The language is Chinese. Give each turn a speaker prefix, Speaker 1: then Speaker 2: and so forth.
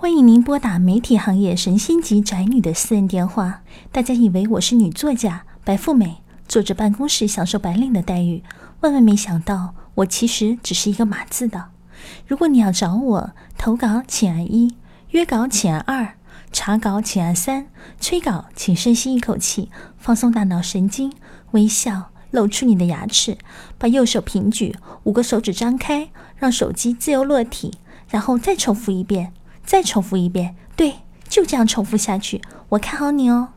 Speaker 1: 欢迎您拨打媒体行业神仙级宅女的私人电话。大家以为我是女作家白富美，坐着办公室享受白领的待遇，万万没想到，我其实只是一个码字的。如果你要找我投稿，请按一；约稿请按二；查稿请按三；催稿请深吸一口气，放松大脑神经，微笑，露出你的牙齿，把右手平举，五个手指张开，让手机自由落体，然后再重复一遍。再重复一遍，对，就这样重复下去。我看好你哦。